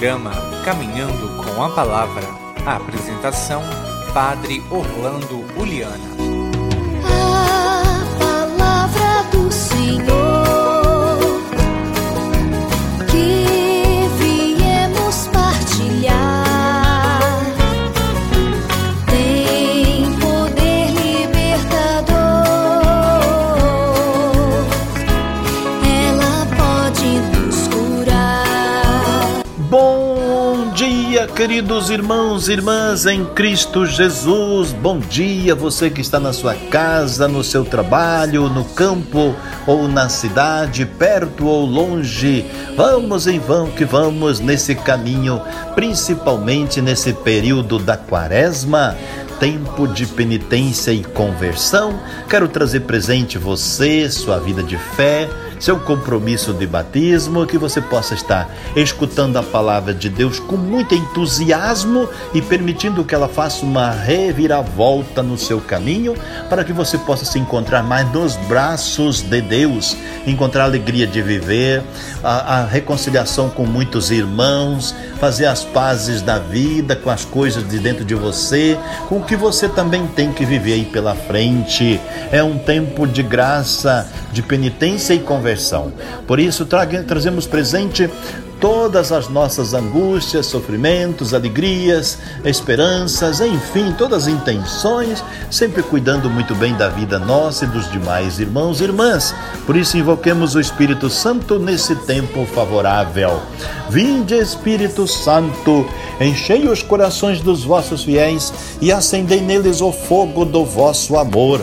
programa Caminhando com a Palavra. A apresentação: Padre Orlando Uliana. Queridos irmãos e irmãs em Cristo Jesus. Bom dia, você que está na sua casa, no seu trabalho, no campo ou na cidade, perto ou longe. Vamos em vão que vamos nesse caminho, principalmente nesse período da Quaresma tempo de penitência e conversão. Quero trazer presente você, sua vida de fé seu compromisso de batismo, que você possa estar escutando a palavra de Deus com muito entusiasmo e permitindo que ela faça uma reviravolta no seu caminho, para que você possa se encontrar mais nos braços de Deus, encontrar a alegria de viver, a, a reconciliação com muitos irmãos, fazer as pazes da vida com as coisas de dentro de você, com que você também tem que viver aí pela frente. É um tempo de graça, de penitência e conversão. Por isso, trazemos presente todas as nossas angústias, sofrimentos, alegrias, esperanças, enfim, todas as intenções, sempre cuidando muito bem da vida nossa e dos demais irmãos e irmãs. Por isso, invoquemos o Espírito Santo nesse tempo favorável. Vinde, Espírito Santo, enchei os corações dos vossos fiéis e acendei neles o fogo do vosso amor.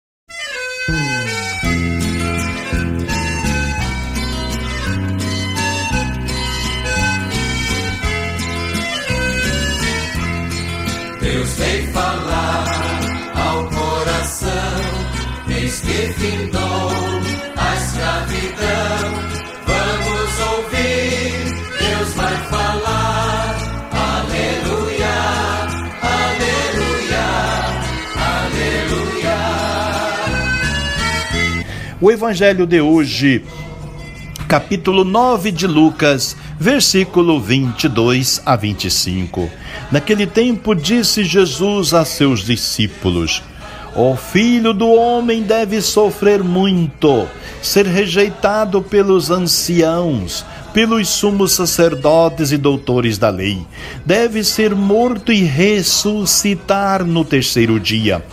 Evangelho de hoje, capítulo 9 de Lucas, versículo 22 a 25. Naquele tempo disse Jesus a seus discípulos: O filho do homem deve sofrer muito, ser rejeitado pelos anciãos, pelos sumos sacerdotes e doutores da lei. Deve ser morto e ressuscitar no terceiro dia.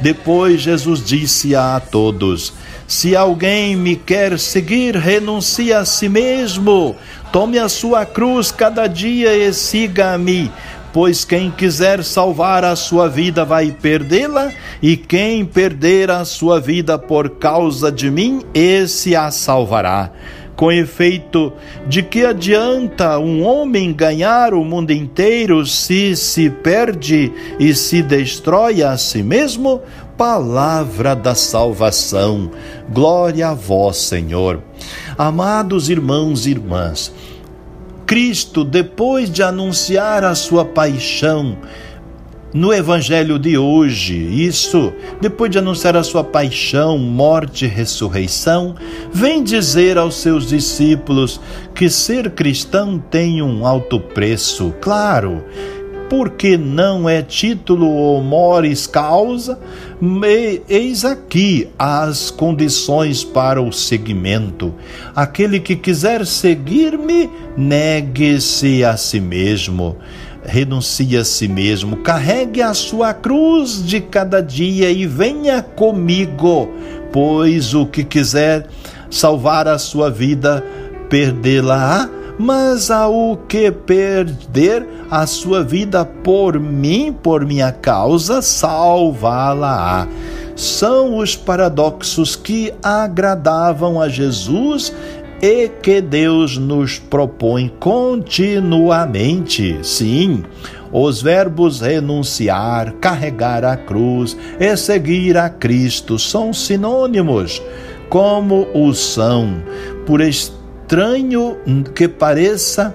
Depois Jesus disse a todos: Se alguém me quer seguir, renuncie a si mesmo, tome a sua cruz cada dia e siga-me pois quem quiser salvar a sua vida vai perdê-la, e quem perder a sua vida por causa de mim, esse a salvará. Com efeito, de que adianta um homem ganhar o mundo inteiro se se perde e se destrói a si mesmo? Palavra da salvação. Glória a vós, Senhor. Amados irmãos e irmãs, Cristo, depois de anunciar a sua paixão, no evangelho de hoje, isso, depois de anunciar a sua paixão, morte e ressurreição, vem dizer aos seus discípulos que ser cristão tem um alto preço. Claro, porque não é título ou mores causa, eis aqui as condições para o seguimento. Aquele que quiser seguir-me, negue-se a si mesmo, renuncie a si mesmo, carregue a sua cruz de cada dia e venha comigo, pois o que quiser salvar a sua vida, perdê-la-á mas ao que perder a sua vida por mim, por minha causa, salvá-la-á. São os paradoxos que agradavam a Jesus e que Deus nos propõe continuamente. Sim, os verbos renunciar, carregar a cruz e seguir a Cristo são sinônimos, como o são, por estranho que pareça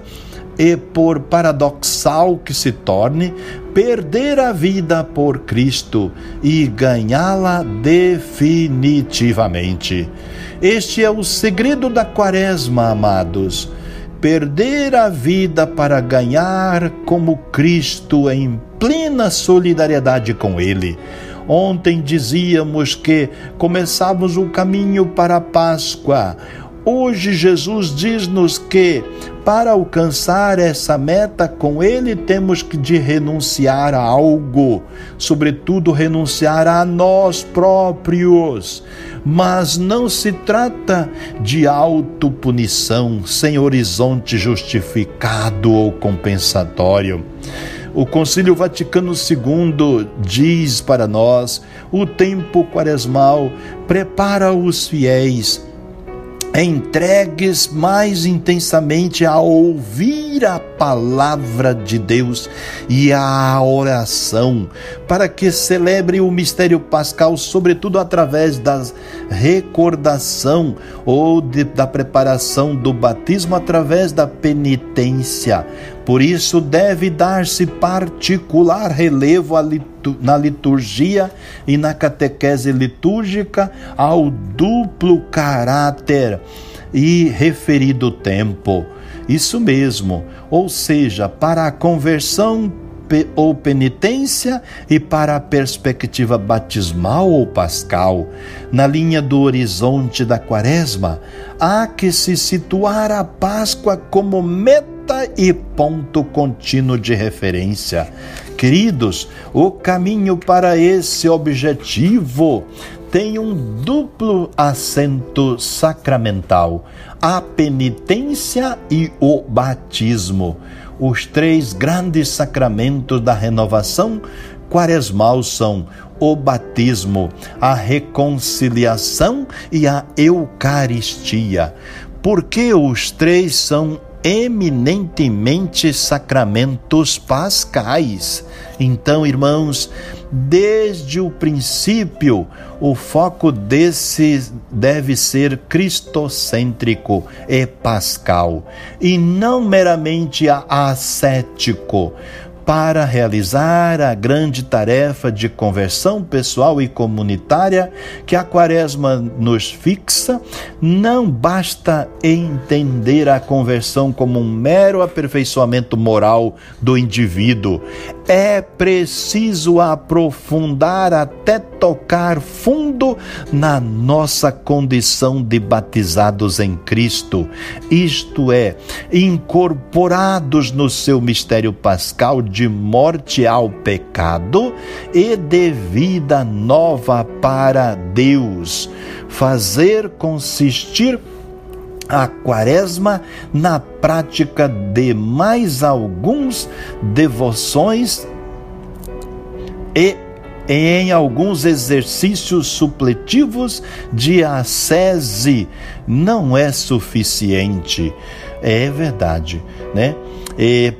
e por paradoxal que se torne, perder a vida por Cristo e ganhá-la definitivamente. Este é o segredo da Quaresma, amados. Perder a vida para ganhar como Cristo em plena solidariedade com Ele. Ontem dizíamos que começávamos o caminho para a Páscoa. Hoje Jesus diz-nos que para alcançar essa meta com ele temos que de renunciar a algo, sobretudo renunciar a nós próprios. Mas não se trata de autopunição sem horizonte justificado ou compensatório. O Concílio Vaticano II diz para nós: o tempo quaresmal prepara os fiéis entregues mais intensamente a ouvir a palavra de Deus e a oração, para que celebre o mistério pascal, sobretudo através da recordação ou de, da preparação do batismo através da penitência. Por isso, deve dar-se particular relevo na liturgia e na catequese litúrgica ao duplo caráter e referido tempo. Isso mesmo, ou seja, para a conversão ou penitência e para a perspectiva batismal ou pascal. Na linha do horizonte da quaresma, há que se situar a Páscoa como meta e ponto contínuo de referência. Queridos, o caminho para esse objetivo tem um duplo acento sacramental: a penitência e o batismo. Os três grandes sacramentos da renovação quaresmal são o batismo, a reconciliação e a Eucaristia. Porque os três são eminentemente sacramentos pascais. Então, irmãos, desde o princípio, o foco desse deve ser cristocêntrico e pascal, e não meramente ascético para realizar a grande tarefa de conversão pessoal e comunitária que a Quaresma nos fixa, não basta entender a conversão como um mero aperfeiçoamento moral do indivíduo. É preciso aprofundar até tocar fundo na nossa condição de batizados em Cristo, isto é, incorporados no seu mistério pascal de morte ao pecado e de vida nova para Deus. Fazer consistir a quaresma na prática de mais alguns devoções e em alguns exercícios supletivos de ascese não é suficiente. É verdade, né?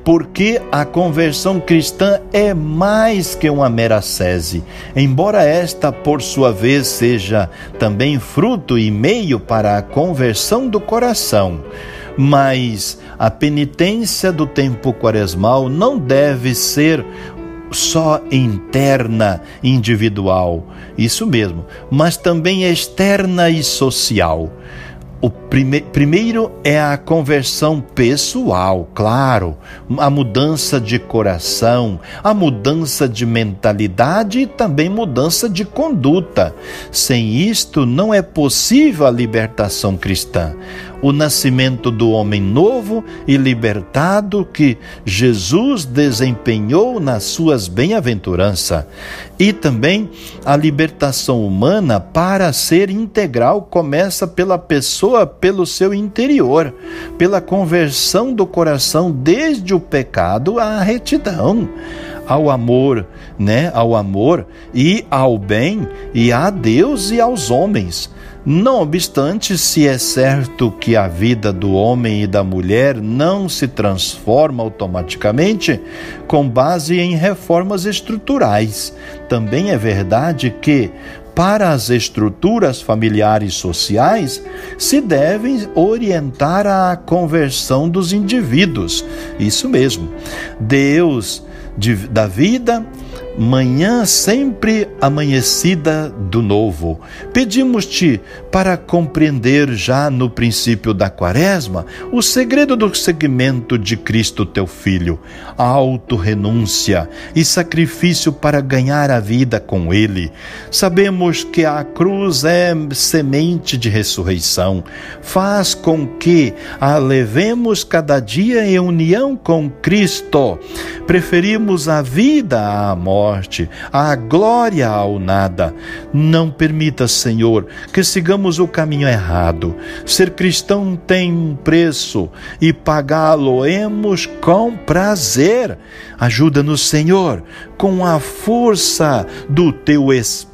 Porque a conversão cristã é mais que uma mera sese, embora esta, por sua vez, seja também fruto e meio para a conversão do coração. Mas a penitência do tempo quaresmal não deve ser só interna, individual, isso mesmo, mas também externa e social. O prime primeiro é a conversão pessoal, claro, a mudança de coração, a mudança de mentalidade e também mudança de conduta. Sem isto, não é possível a libertação cristã o nascimento do homem novo e libertado que Jesus desempenhou nas suas bem-aventuranças. E também a libertação humana, para ser integral, começa pela pessoa, pelo seu interior, pela conversão do coração desde o pecado à retidão. Ao amor, né? Ao amor e ao bem e a Deus e aos homens. Não obstante, se é certo que a vida do homem e da mulher não se transforma automaticamente com base em reformas estruturais, também é verdade que para as estruturas familiares sociais se devem orientar à conversão dos indivíduos. Isso mesmo. Deus de, da vida manhã sempre amanhecida do novo. Pedimos-te para compreender já no princípio da quaresma o segredo do seguimento de Cristo teu Filho, auto-renúncia e sacrifício para ganhar a vida com Ele. Sabemos que a cruz é semente de ressurreição. Faz com que a levemos cada dia em união com Cristo. Preferimos a vida à morte morte, a glória ao nada. Não permita, Senhor, que sigamos o caminho errado. Ser cristão tem um preço e pagá-lo-emos com prazer. Ajuda-nos, Senhor, com a força do teu Espírito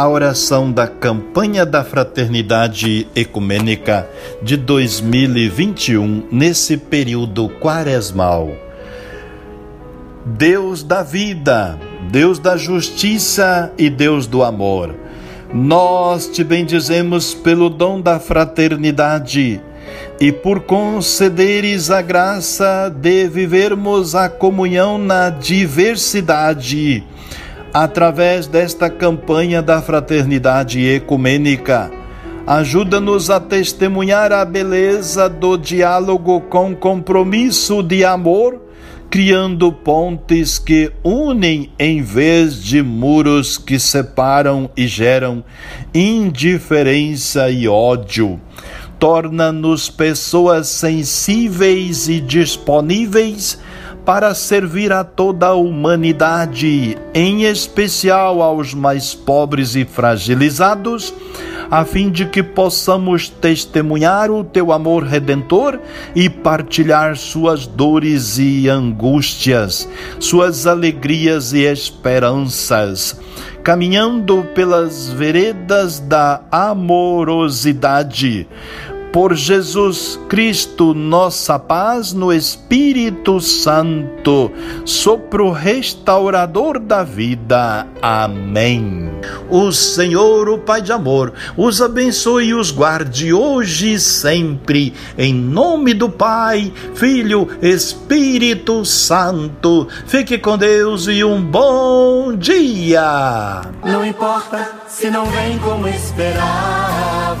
a oração da campanha da Fraternidade Ecumênica de 2021, nesse período quaresmal. Deus da vida, Deus da justiça e Deus do amor. Nós te bendizemos pelo dom da fraternidade e por concederes a graça de vivermos a comunhão na diversidade, através desta campanha da fraternidade ecumênica. Ajuda-nos a testemunhar a beleza do diálogo com compromisso de amor criando pontes que unem em vez de muros que separam e geram indiferença e ódio. Torna-nos pessoas sensíveis e disponíveis para servir a toda a humanidade, em especial aos mais pobres e fragilizados a fim de que possamos testemunhar o teu amor redentor e partilhar suas dores e angústias, suas alegrias e esperanças, caminhando pelas veredas da amorosidade por Jesus Cristo, nossa paz no Espírito Santo, sopro restaurador da vida. Amém. O Senhor, o Pai de amor, os abençoe e os guarde hoje e sempre, em nome do Pai, Filho, Espírito Santo. Fique com Deus e um bom dia. Não importa se não vem como esperava